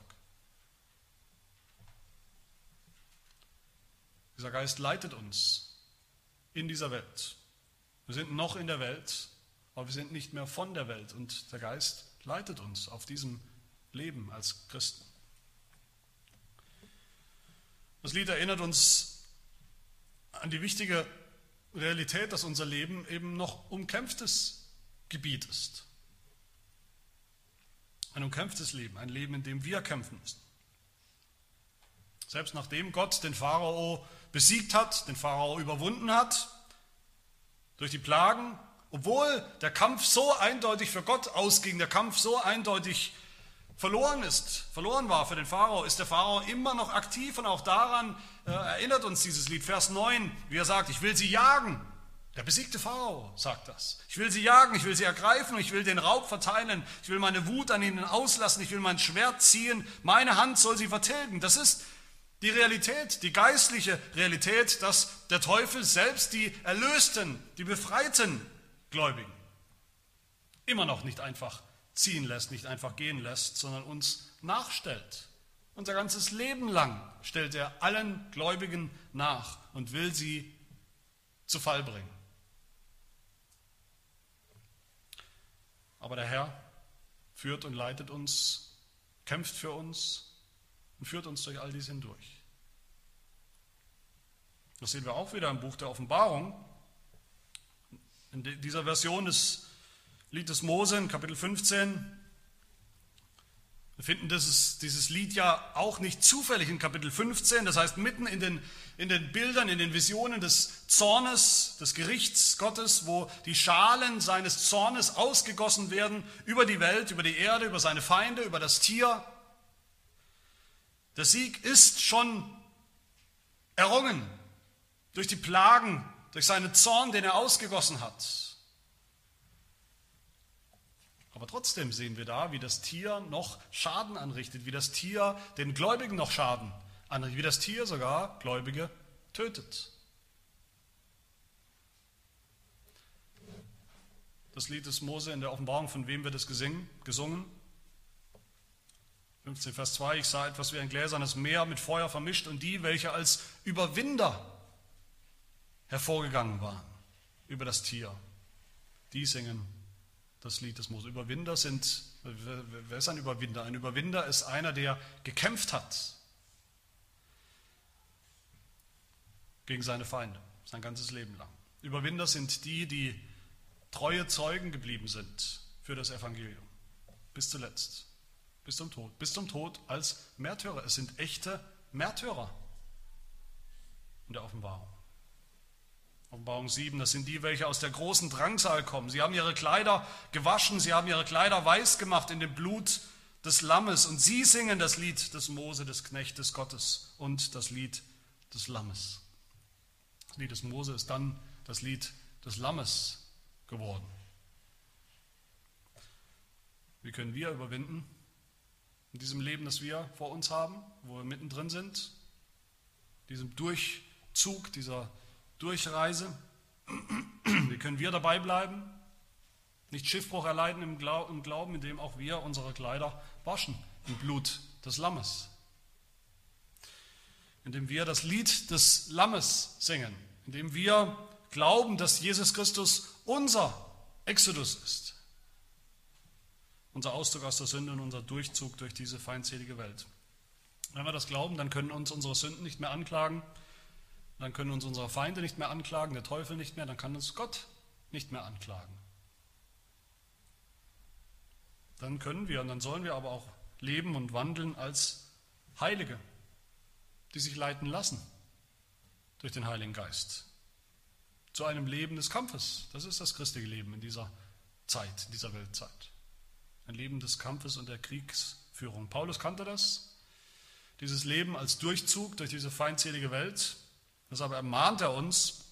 Dieser Geist leitet uns in dieser Welt. Wir sind noch in der Welt, aber wir sind nicht mehr von der Welt und der Geist leitet uns auf diesem Leben als Christen. Das Lied erinnert uns an die wichtige Realität, dass unser Leben eben noch umkämpftes Gebiet ist. Ein umkämpftes Leben, ein Leben, in dem wir kämpfen müssen. Selbst nachdem Gott den Pharao besiegt hat, den Pharao überwunden hat, durch die Plagen, obwohl der Kampf so eindeutig für Gott ausging, der Kampf so eindeutig verloren ist, verloren war für den Pharao, ist der Pharao immer noch aktiv und auch daran äh, erinnert uns dieses Lied, Vers 9, wie er sagt, ich will sie jagen. Der besiegte Pharao sagt das. Ich will sie jagen, ich will sie ergreifen, ich will den Raub verteilen, ich will meine Wut an ihnen auslassen, ich will mein Schwert ziehen, meine Hand soll sie vertilgen. Das ist die Realität, die geistliche Realität, dass der Teufel selbst die Erlösten, die Befreiten Gläubigen immer noch nicht einfach ziehen lässt, nicht einfach gehen lässt, sondern uns nachstellt. Unser ganzes Leben lang stellt er allen Gläubigen nach und will sie zu Fall bringen. Aber der Herr führt und leitet uns, kämpft für uns und führt uns durch all dies hindurch. Das sehen wir auch wieder im Buch der Offenbarung. In dieser Version des Liedes Mose in Kapitel 15 wir finden dieses, dieses Lied ja auch nicht zufällig in Kapitel 15, das heißt mitten in den, in den Bildern, in den Visionen des Zornes, des Gerichts Gottes, wo die Schalen seines Zornes ausgegossen werden über die Welt, über die Erde, über seine Feinde, über das Tier. Der Sieg ist schon errungen durch die Plagen durch seinen Zorn, den er ausgegossen hat. Aber trotzdem sehen wir da, wie das Tier noch Schaden anrichtet, wie das Tier den Gläubigen noch Schaden anrichtet, wie das Tier sogar Gläubige tötet. Das Lied des Mose in der Offenbarung, von wem wird es gesungen? 15 Vers 2, ich sah etwas wie ein gläsernes Meer mit Feuer vermischt und die, welche als Überwinder hervorgegangen waren über das Tier. Die singen das Lied des Mose. Überwinder sind wer ist ein Überwinder? Ein Überwinder ist einer, der gekämpft hat gegen seine Feinde, sein ganzes Leben lang. Überwinder sind die, die treue Zeugen geblieben sind für das Evangelium. Bis zuletzt. Bis zum Tod. Bis zum Tod als Märtyrer. Es sind echte Märtyrer in der Offenbarung. Offenbarung 7, das sind die, welche aus der großen Drangsal kommen. Sie haben ihre Kleider gewaschen, sie haben ihre Kleider weiß gemacht in dem Blut des Lammes und sie singen das Lied des Mose, des Knechtes Gottes und das Lied des Lammes. Das Lied des Mose ist dann das Lied des Lammes geworden. Wie können wir überwinden in diesem Leben, das wir vor uns haben, wo wir mittendrin sind, diesem Durchzug, dieser Durchreise? Wie können wir dabei bleiben? Nicht Schiffbruch erleiden im Glauben, indem auch wir unsere Kleider waschen im Blut des Lammes. Indem wir das Lied des Lammes singen, indem wir glauben, dass Jesus Christus unser Exodus ist. Unser Auszug aus der Sünde und unser Durchzug durch diese feindselige Welt. Wenn wir das glauben, dann können uns unsere Sünden nicht mehr anklagen, dann können uns unsere Feinde nicht mehr anklagen, der Teufel nicht mehr, dann kann uns Gott nicht mehr anklagen. Dann können wir und dann sollen wir aber auch leben und wandeln als Heilige, die sich leiten lassen durch den Heiligen Geist zu einem Leben des Kampfes. Das ist das christliche Leben in dieser Zeit, in dieser Weltzeit. Ein Leben des Kampfes und der Kriegsführung. Paulus kannte das, dieses Leben als Durchzug durch diese feindselige Welt. Deshalb ermahnt er uns,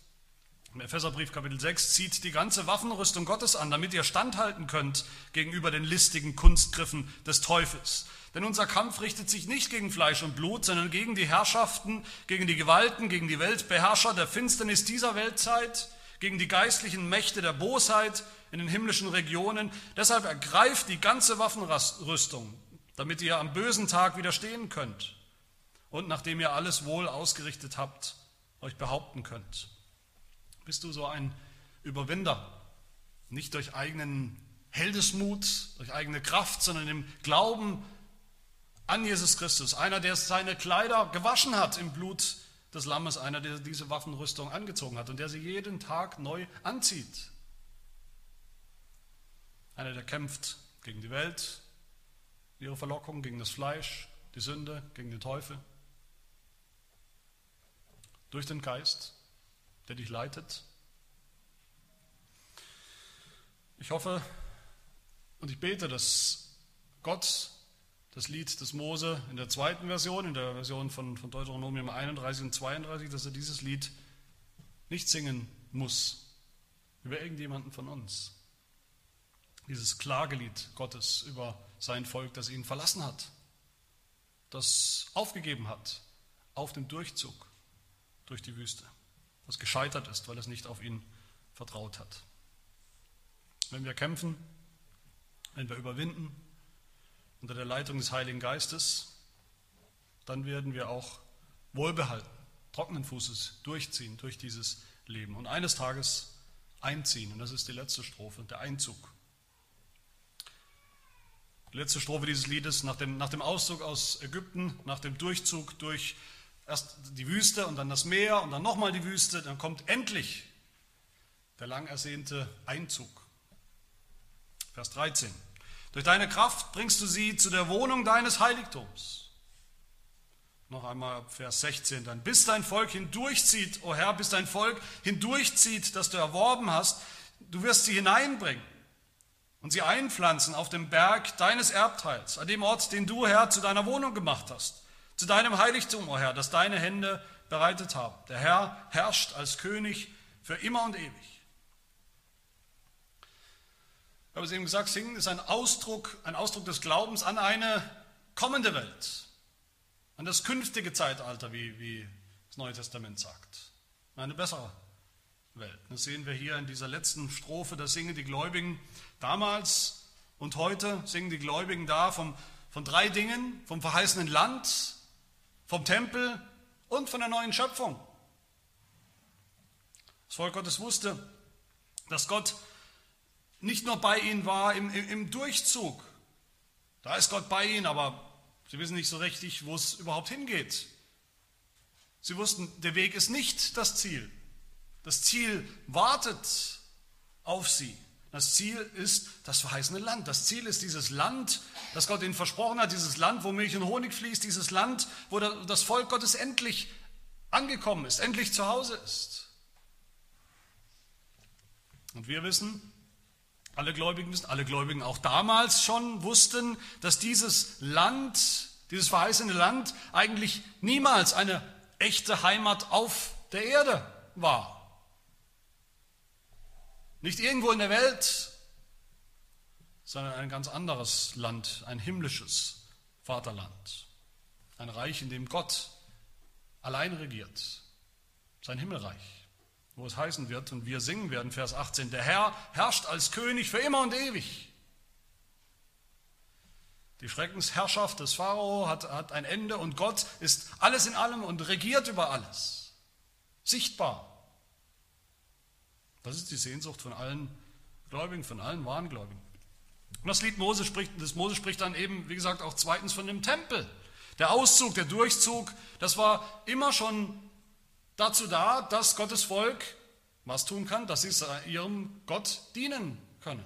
im Epheserbrief Kapitel 6 zieht die ganze Waffenrüstung Gottes an, damit ihr standhalten könnt gegenüber den listigen Kunstgriffen des Teufels. Denn unser Kampf richtet sich nicht gegen Fleisch und Blut, sondern gegen die Herrschaften, gegen die Gewalten, gegen die Weltbeherrscher der Finsternis dieser Weltzeit, gegen die geistlichen Mächte der Bosheit in den himmlischen Regionen. Deshalb ergreift die ganze Waffenrüstung, damit ihr am bösen Tag widerstehen könnt und nachdem ihr alles wohl ausgerichtet habt, euch behaupten könnt. Bist du so ein Überwinder, nicht durch eigenen Heldesmut, durch eigene Kraft, sondern im Glauben an Jesus Christus. Einer, der seine Kleider gewaschen hat im Blut des Lammes, einer, der diese Waffenrüstung angezogen hat und der sie jeden Tag neu anzieht. Einer, der kämpft gegen die Welt, ihre Verlockung, gegen das Fleisch, die Sünde, gegen den Teufel. Durch den Geist, der dich leitet. Ich hoffe und ich bete, dass Gott das Lied des Mose in der zweiten Version, in der Version von, von Deuteronomium 31 und 32, dass er dieses Lied nicht singen muss über irgendjemanden von uns. Dieses Klagelied Gottes über sein Volk, das ihn verlassen hat, das aufgegeben hat auf dem Durchzug durch die Wüste, das gescheitert ist, weil es nicht auf ihn vertraut hat. Wenn wir kämpfen, wenn wir überwinden, unter der Leitung des Heiligen Geistes, dann werden wir auch wohlbehalten, trockenen Fußes durchziehen durch dieses Leben und eines Tages einziehen. Und das ist die letzte Strophe, der Einzug. Die letzte Strophe dieses Liedes nach dem, nach dem Auszug aus Ägypten, nach dem Durchzug durch erst die Wüste und dann das Meer und dann nochmal die Wüste, dann kommt endlich der lang ersehnte Einzug. Vers 13. Durch deine Kraft bringst du sie zu der Wohnung deines Heiligtums. Noch einmal Vers 16 dann. Bis dein Volk hindurchzieht, o oh Herr, bis dein Volk hindurchzieht, das du erworben hast, du wirst sie hineinbringen und sie einpflanzen auf dem Berg deines Erbteils, an dem Ort, den du, Herr, zu deiner Wohnung gemacht hast, zu deinem Heiligtum, o oh Herr, das deine Hände bereitet haben. Der Herr herrscht als König für immer und ewig. Ich habe es eben gesagt, Singen ist ein Ausdruck, ein Ausdruck des Glaubens an eine kommende Welt, an das künftige Zeitalter, wie, wie das Neue Testament sagt. Eine bessere Welt. Das sehen wir hier in dieser letzten Strophe, da singen die Gläubigen damals und heute singen die Gläubigen da vom, von drei Dingen, vom verheißenen Land, vom Tempel und von der neuen Schöpfung. Das Volk Gottes wusste, dass Gott nicht nur bei ihnen war im, im, Durchzug Da ist Gott bei ihnen, aber sie wissen nicht so richtig, wo es überhaupt hingeht. Sie wussten, der Weg ist nicht das Ziel. Das Ziel wartet auf sie. Das Ziel ist das verheißene Land. Das Ziel ist dieses Land, das Gott ihnen versprochen hat, dieses Land, wo Milch und Honig fließt, dieses Land, wo das Volk Gottes endlich angekommen ist, endlich zu Hause ist. Und wir wissen, alle Gläubigen wissen, alle Gläubigen auch damals schon wussten, dass dieses Land, dieses verheißene Land eigentlich niemals eine echte Heimat auf der Erde war. Nicht irgendwo in der Welt, sondern ein ganz anderes Land, ein himmlisches Vaterland. Ein Reich, in dem Gott allein regiert, sein Himmelreich, wo es heißen wird, und wir singen werden, Vers 18, der Herr herrscht als König für immer und ewig. Die Schreckensherrschaft des Pharao hat, hat ein Ende und Gott ist alles in allem und regiert über alles. Sichtbar. Das ist die Sehnsucht von allen Gläubigen, von allen wahren Gläubigen. Und das Lied Mose spricht, das Mose spricht dann eben, wie gesagt, auch zweitens von dem Tempel. Der Auszug, der Durchzug, das war immer schon dazu da, dass Gottes Volk was tun kann, dass sie ihrem Gott dienen können.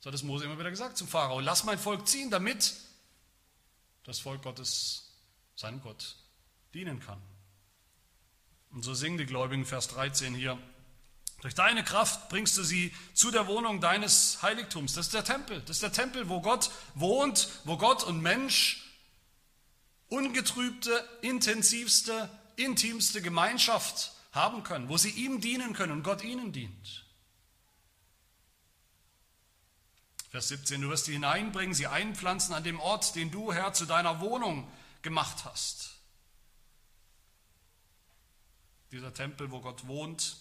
So hat es Mose immer wieder gesagt zum Pharao. Lass mein Volk ziehen, damit das Volk Gottes seinem Gott dienen kann. Und so singen die Gläubigen Vers 13 hier. Durch deine Kraft bringst du sie zu der Wohnung deines Heiligtums. Das ist der Tempel. Das ist der Tempel, wo Gott wohnt, wo Gott und Mensch ungetrübte, intensivste, intimste Gemeinschaft haben können, wo sie ihm dienen können und Gott ihnen dient. Vers 17, du wirst sie hineinbringen, sie einpflanzen an dem Ort, den du, Herr, zu deiner Wohnung gemacht hast. Dieser Tempel, wo Gott wohnt,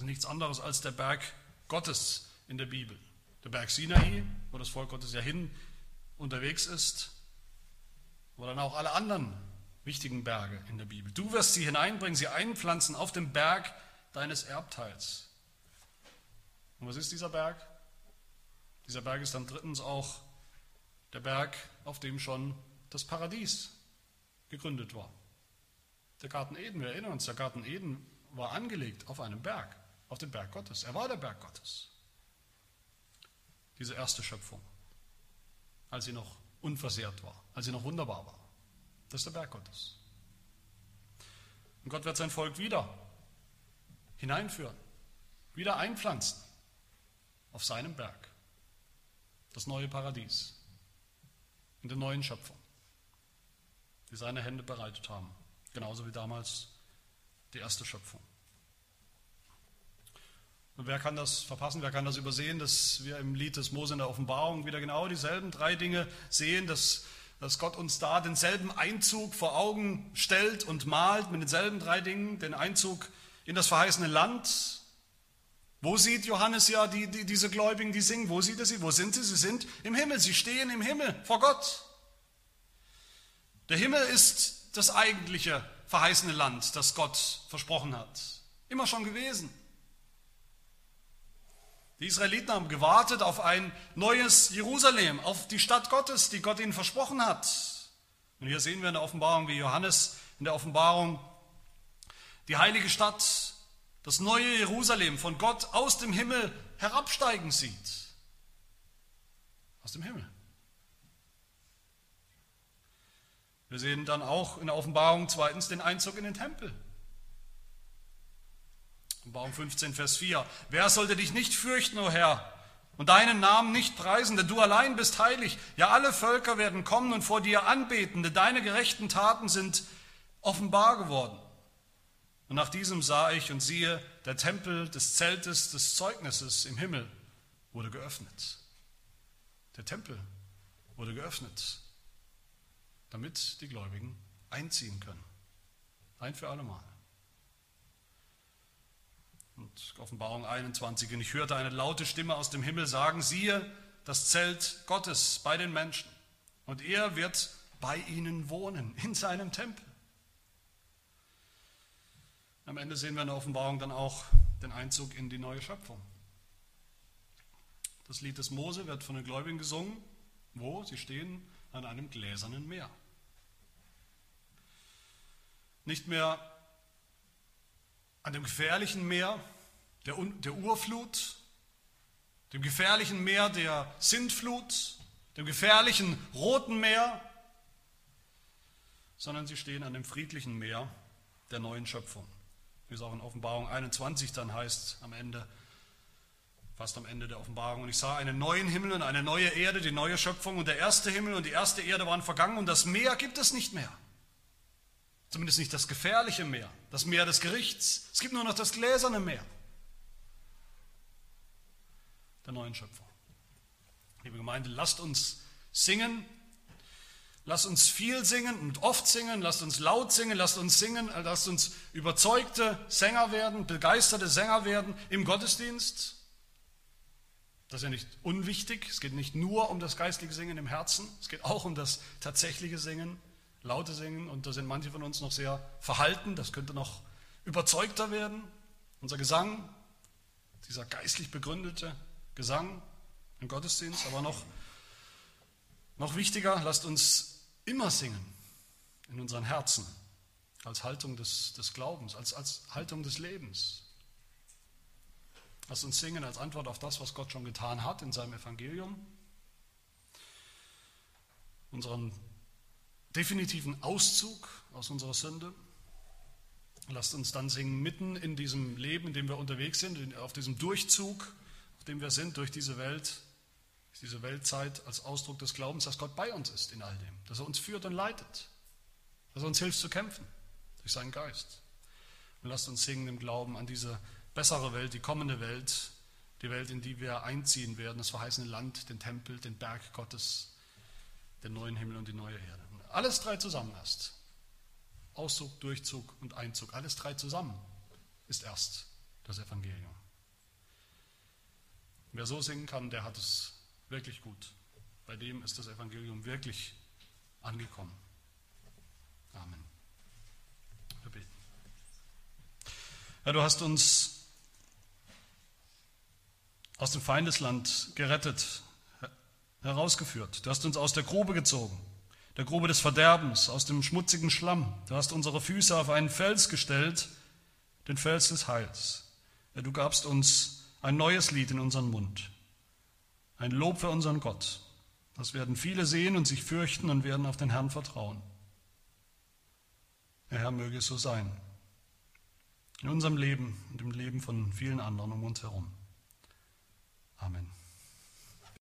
ist nichts anderes als der Berg Gottes in der Bibel. Der Berg Sinai, wo das Volk Gottes ja hin unterwegs ist, wo dann auch alle anderen wichtigen Berge in der Bibel. Du wirst sie hineinbringen, sie einpflanzen auf dem Berg deines Erbteils. Und was ist dieser Berg? Dieser Berg ist dann drittens auch der Berg, auf dem schon das Paradies gegründet war. Der Garten Eden, wir erinnern uns, der Garten Eden war angelegt auf einem Berg, auf dem Berg Gottes. Er war der Berg Gottes. Diese erste Schöpfung, als sie noch unversehrt war, als sie noch wunderbar war. Das ist der Berg Gottes. Und Gott wird sein Volk wieder hineinführen, wieder einpflanzen auf seinem Berg das neue Paradies, in der neuen Schöpfung, die seine Hände bereitet haben, genauso wie damals die erste Schöpfung. Und wer kann das verpassen, wer kann das übersehen, dass wir im Lied des Mose in der Offenbarung wieder genau dieselben drei Dinge sehen, dass, dass Gott uns da denselben Einzug vor Augen stellt und malt mit denselben drei Dingen, den Einzug in das verheißene Land, wo sieht Johannes ja die, die, diese Gläubigen, die singen? Wo sieht er sie? Wo sind sie? Sie sind im Himmel. Sie stehen im Himmel vor Gott. Der Himmel ist das eigentliche verheißene Land, das Gott versprochen hat. Immer schon gewesen. Die Israeliten haben gewartet auf ein neues Jerusalem, auf die Stadt Gottes, die Gott ihnen versprochen hat. Und hier sehen wir in der Offenbarung, wie Johannes in der Offenbarung die heilige Stadt das neue Jerusalem von Gott aus dem Himmel herabsteigen sieht. Aus dem Himmel. Wir sehen dann auch in der Offenbarung zweitens den Einzug in den Tempel. Offenbarung 15, Vers 4. Wer sollte dich nicht fürchten, o Herr, und deinen Namen nicht preisen, denn du allein bist heilig. Ja, alle Völker werden kommen und vor dir anbeten, denn deine gerechten Taten sind offenbar geworden. Und nach diesem sah ich und siehe, der Tempel des Zeltes des Zeugnisses im Himmel wurde geöffnet. Der Tempel wurde geöffnet, damit die Gläubigen einziehen können. Ein für allemal. Und Offenbarung 21, und ich hörte eine laute Stimme aus dem Himmel sagen, siehe das Zelt Gottes bei den Menschen, und er wird bei ihnen wohnen, in seinem Tempel. Am Ende sehen wir in der Offenbarung dann auch den Einzug in die neue Schöpfung. Das Lied des Mose wird von den Gläubigen gesungen Wo? Sie stehen an einem gläsernen Meer. Nicht mehr an dem gefährlichen Meer der, der Urflut, dem gefährlichen Meer der Sintflut, dem gefährlichen Roten Meer, sondern sie stehen an dem friedlichen Meer der neuen Schöpfung. Wie es auch in Offenbarung 21 dann heißt, am Ende, fast am Ende der Offenbarung. Und ich sah einen neuen Himmel und eine neue Erde, die neue Schöpfung. Und der erste Himmel und die erste Erde waren vergangen und das Meer gibt es nicht mehr. Zumindest nicht das gefährliche Meer, das Meer des Gerichts. Es gibt nur noch das gläserne Meer. Der neuen Schöpfung. Liebe Gemeinde, lasst uns singen, lasst uns viel singen und oft singen, lasst uns laut singen, lasst uns singen, lasst uns überzeugte Sänger werden, begeisterte Sänger werden im Gottesdienst. Das ist ja nicht unwichtig, es geht nicht nur um das geistliche Singen im Herzen, es geht auch um das tatsächliche Singen, laute Singen und da sind manche von uns noch sehr verhalten, das könnte noch überzeugter werden. Unser Gesang, dieser geistlich begründete Gesang im Gottesdienst, aber noch, noch wichtiger, lasst uns immer singen in unseren Herzen als Haltung des, des Glaubens, als, als Haltung des Lebens. Lasst uns singen als Antwort auf das, was Gott schon getan hat in seinem Evangelium, unseren definitiven Auszug aus unserer Sünde. Lasst uns dann singen mitten in diesem Leben, in dem wir unterwegs sind, auf diesem Durchzug auf dem wir sind durch diese Welt, diese Weltzeit als Ausdruck des Glaubens, dass Gott bei uns ist in all dem, dass er uns führt und leitet, dass er uns hilft zu kämpfen durch seinen Geist. Und lasst uns singen im Glauben an diese bessere Welt, die kommende Welt, die Welt, in die wir einziehen werden, das verheißene Land, den Tempel, den Berg Gottes, den neuen Himmel und die neue Erde. Alles drei zusammen erst. Auszug, Durchzug und Einzug, alles drei zusammen ist erst das Evangelium. Wer so singen kann, der hat es wirklich gut. Bei dem ist das Evangelium wirklich angekommen. Amen. Wir beten. Herr, du hast uns aus dem Feindesland gerettet, herausgeführt. Du hast uns aus der Grube gezogen, der Grube des Verderbens, aus dem schmutzigen Schlamm. Du hast unsere Füße auf einen Fels gestellt, den Fels des Heils. Du gabst uns ein neues Lied in unseren Mund, ein Lob für unseren Gott. Das werden viele sehen und sich fürchten und werden auf den Herrn vertrauen. Der Herr möge es so sein. In unserem Leben und im Leben von vielen anderen um uns herum. Amen.